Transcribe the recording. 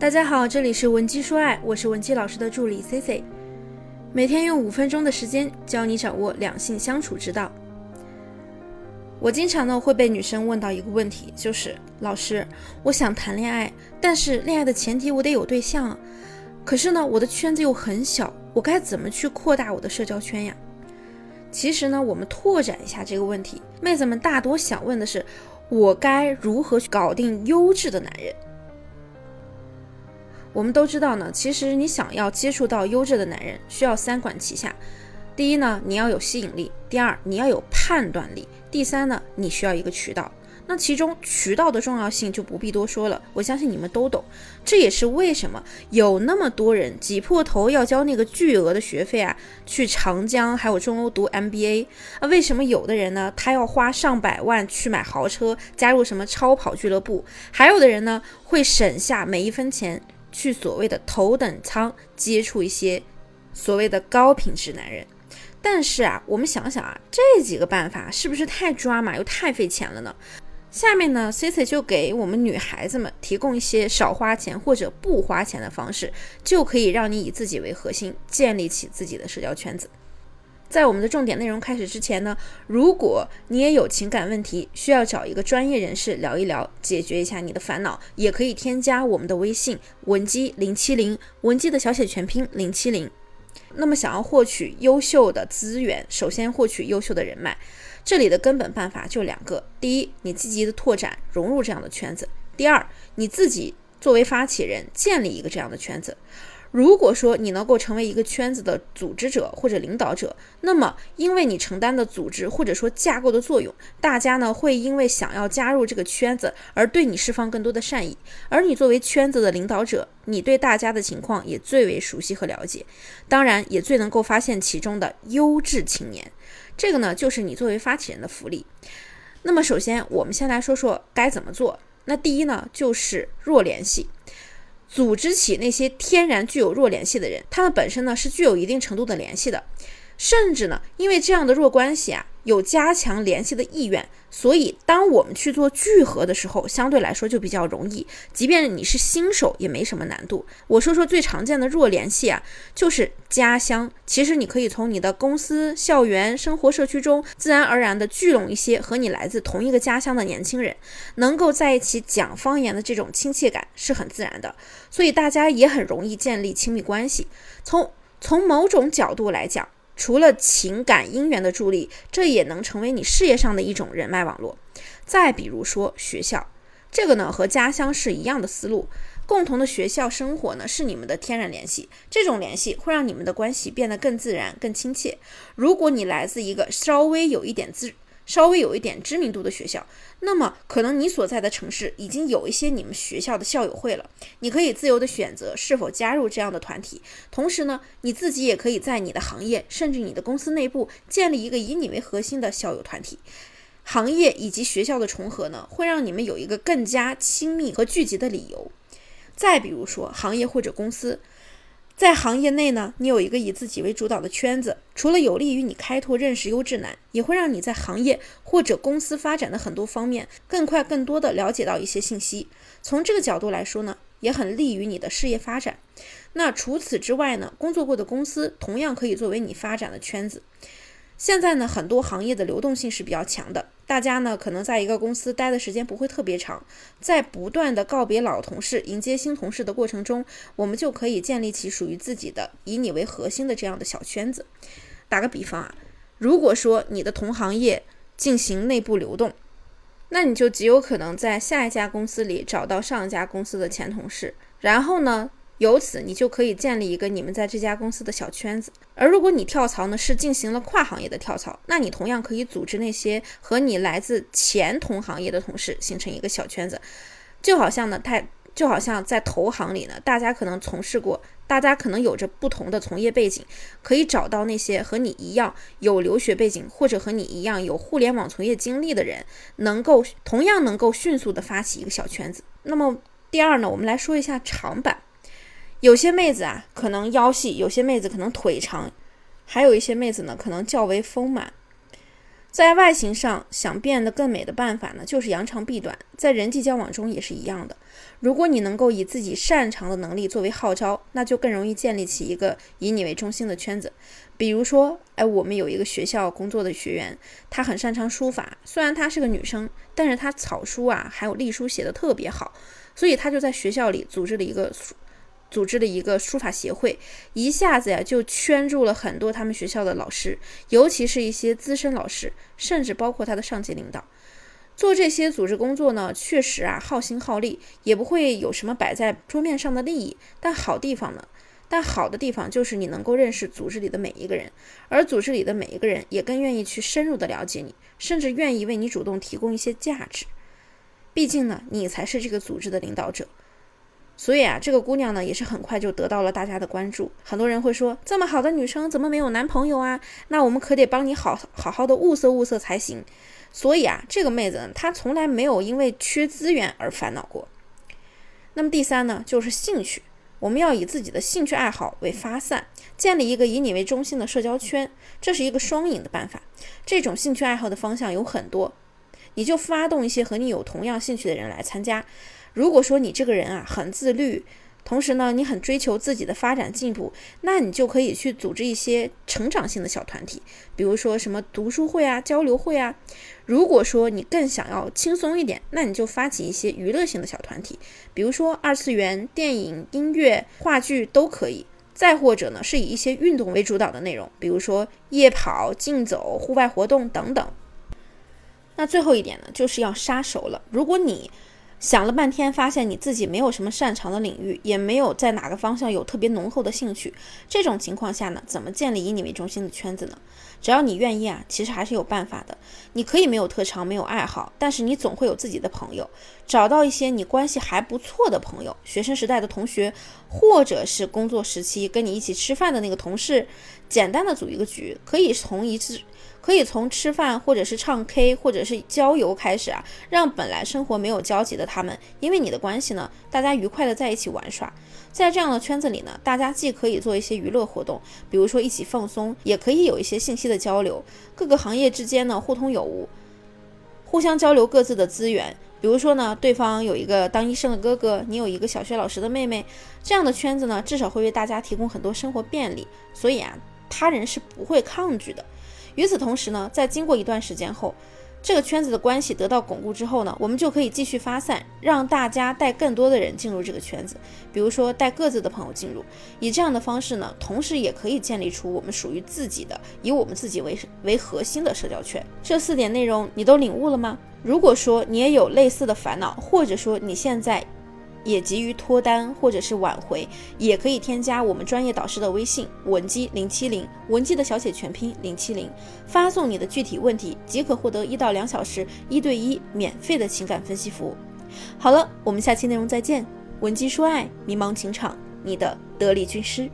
大家好，这里是文姬说爱，我是文姬老师的助理 C C，每天用五分钟的时间教你掌握两性相处之道。我经常呢会被女生问到一个问题，就是老师，我想谈恋爱，但是恋爱的前提我得有对象啊，可是呢我的圈子又很小，我该怎么去扩大我的社交圈呀？其实呢，我们拓展一下这个问题，妹子们大多想问的是，我该如何去搞定优质的男人？我们都知道呢，其实你想要接触到优质的男人，需要三管齐下。第一呢，你要有吸引力；第二，你要有判断力；第三呢，你需要一个渠道。那其中渠道的重要性就不必多说了，我相信你们都懂。这也是为什么有那么多人挤破头要交那个巨额的学费啊，去长江还有中欧读 MBA 啊？为什么有的人呢，他要花上百万去买豪车，加入什么超跑俱乐部？还有的人呢，会省下每一分钱去所谓的头等舱接触一些所谓的高品质男人？但是啊，我们想想啊，这几个办法是不是太抓马又太费钱了呢？下面呢，C C 就给我们女孩子们提供一些少花钱或者不花钱的方式，就可以让你以自己为核心，建立起自己的社交圈子。在我们的重点内容开始之前呢，如果你也有情感问题，需要找一个专业人士聊一聊，解决一下你的烦恼，也可以添加我们的微信文姬零七零，文姬的小写全拼零七零。那么，想要获取优秀的资源，首先获取优秀的人脉。这里的根本办法就两个：第一，你积极的拓展融入这样的圈子；第二，你自己作为发起人建立一个这样的圈子。如果说你能够成为一个圈子的组织者或者领导者，那么因为你承担的组织或者说架构的作用，大家呢会因为想要加入这个圈子而对你释放更多的善意。而你作为圈子的领导者，你对大家的情况也最为熟悉和了解，当然也最能够发现其中的优质青年。这个呢就是你作为发起人的福利。那么首先我们先来说说该怎么做。那第一呢就是弱联系。组织起那些天然具有弱联系的人，他们本身呢是具有一定程度的联系的，甚至呢因为这样的弱关系啊，有加强联系的意愿，所以当我们去做聚合的时候，相对来说就比较容易，即便你是新手也没什么难度。我说说最常见的弱联系啊，就是家乡。其实你可以从你的公司、校园、生活社区中，自然而然的聚拢一些和你来自同一个家乡的年轻人，能够在一起讲方言的这种亲切感是很自然的，所以大家也很容易建立亲密关系。从从某种角度来讲，除了情感姻缘的助力，这也能成为你事业上的一种人脉网络。再比如说学校，这个呢和家乡是一样的思路。共同的学校生活呢，是你们的天然联系。这种联系会让你们的关系变得更自然、更亲切。如果你来自一个稍微有一点资、稍微有一点知名度的学校，那么可能你所在的城市已经有一些你们学校的校友会了。你可以自由的选择是否加入这样的团体。同时呢，你自己也可以在你的行业甚至你的公司内部建立一个以你为核心的校友团体。行业以及学校的重合呢，会让你们有一个更加亲密和聚集的理由。再比如说，行业或者公司，在行业内呢，你有一个以自己为主导的圈子，除了有利于你开拓认识优质男，也会让你在行业或者公司发展的很多方面更快、更多的了解到一些信息。从这个角度来说呢，也很利于你的事业发展。那除此之外呢，工作过的公司同样可以作为你发展的圈子。现在呢，很多行业的流动性是比较强的，大家呢可能在一个公司待的时间不会特别长，在不断的告别老同事、迎接新同事的过程中，我们就可以建立起属于自己的以你为核心的这样的小圈子。打个比方啊，如果说你的同行业进行内部流动，那你就极有可能在下一家公司里找到上一家公司的前同事，然后呢。由此，你就可以建立一个你们在这家公司的小圈子。而如果你跳槽呢，是进行了跨行业的跳槽，那你同样可以组织那些和你来自前同行业的同事，形成一个小圈子。就好像呢，太就好像在投行里呢，大家可能从事过，大家可能有着不同的从业背景，可以找到那些和你一样有留学背景，或者和你一样有互联网从业经历的人，能够同样能够迅速的发起一个小圈子。那么第二呢，我们来说一下长板。有些妹子啊，可能腰细；有些妹子可能腿长；还有一些妹子呢，可能较为丰满。在外形上想变得更美的办法呢，就是扬长避短。在人际交往中也是一样的。如果你能够以自己擅长的能力作为号召，那就更容易建立起一个以你为中心的圈子。比如说，哎，我们有一个学校工作的学员，她很擅长书法，虽然她是个女生，但是她草书啊还有隶书写的特别好，所以她就在学校里组织了一个组织了一个书法协会，一下子呀就圈住了很多他们学校的老师，尤其是一些资深老师，甚至包括他的上级领导。做这些组织工作呢，确实啊耗心耗力，也不会有什么摆在桌面上的利益。但好地方呢，但好的地方就是你能够认识组织里的每一个人，而组织里的每一个人也更愿意去深入的了解你，甚至愿意为你主动提供一些价值。毕竟呢，你才是这个组织的领导者。所以啊，这个姑娘呢，也是很快就得到了大家的关注。很多人会说，这么好的女生怎么没有男朋友啊？那我们可得帮你好好好的物色物色才行。所以啊，这个妹子，她从来没有因为缺资源而烦恼过。那么第三呢，就是兴趣，我们要以自己的兴趣爱好为发散，建立一个以你为中心的社交圈，这是一个双赢的办法。这种兴趣爱好的方向有很多，你就发动一些和你有同样兴趣的人来参加。如果说你这个人啊很自律。同时呢，你很追求自己的发展进步，那你就可以去组织一些成长性的小团体，比如说什么读书会啊、交流会啊。如果说你更想要轻松一点，那你就发起一些娱乐性的小团体，比如说二次元、电影、音乐、话剧都可以。再或者呢，是以一些运动为主导的内容，比如说夜跑、竞走、户外活动等等。那最后一点呢，就是要杀熟了。如果你想了半天，发现你自己没有什么擅长的领域，也没有在哪个方向有特别浓厚的兴趣。这种情况下呢，怎么建立以你为中心的圈子呢？只要你愿意啊，其实还是有办法的。你可以没有特长，没有爱好，但是你总会有自己的朋友。找到一些你关系还不错的朋友，学生时代的同学，或者是工作时期跟你一起吃饭的那个同事，简单的组一个局，可以从一次。可以从吃饭，或者是唱 K，或者是郊游开始啊，让本来生活没有交集的他们，因为你的关系呢，大家愉快的在一起玩耍。在这样的圈子里呢，大家既可以做一些娱乐活动，比如说一起放松，也可以有一些信息的交流。各个行业之间呢，互通有无，互相交流各自的资源。比如说呢，对方有一个当医生的哥哥，你有一个小学老师的妹妹，这样的圈子呢，至少会为大家提供很多生活便利。所以啊，他人是不会抗拒的。与此同时呢，在经过一段时间后，这个圈子的关系得到巩固之后呢，我们就可以继续发散，让大家带更多的人进入这个圈子，比如说带各自的朋友进入，以这样的方式呢，同时也可以建立出我们属于自己的，以我们自己为为核心的社交圈。这四点内容你都领悟了吗？如果说你也有类似的烦恼，或者说你现在。也急于脱单或者是挽回，也可以添加我们专业导师的微信文姬零七零，文姬的小写全拼零七零，发送你的具体问题即可获得一到两小时一对一免费的情感分析服务。好了，我们下期内容再见。文姬说爱，迷茫情场，你的得力军师。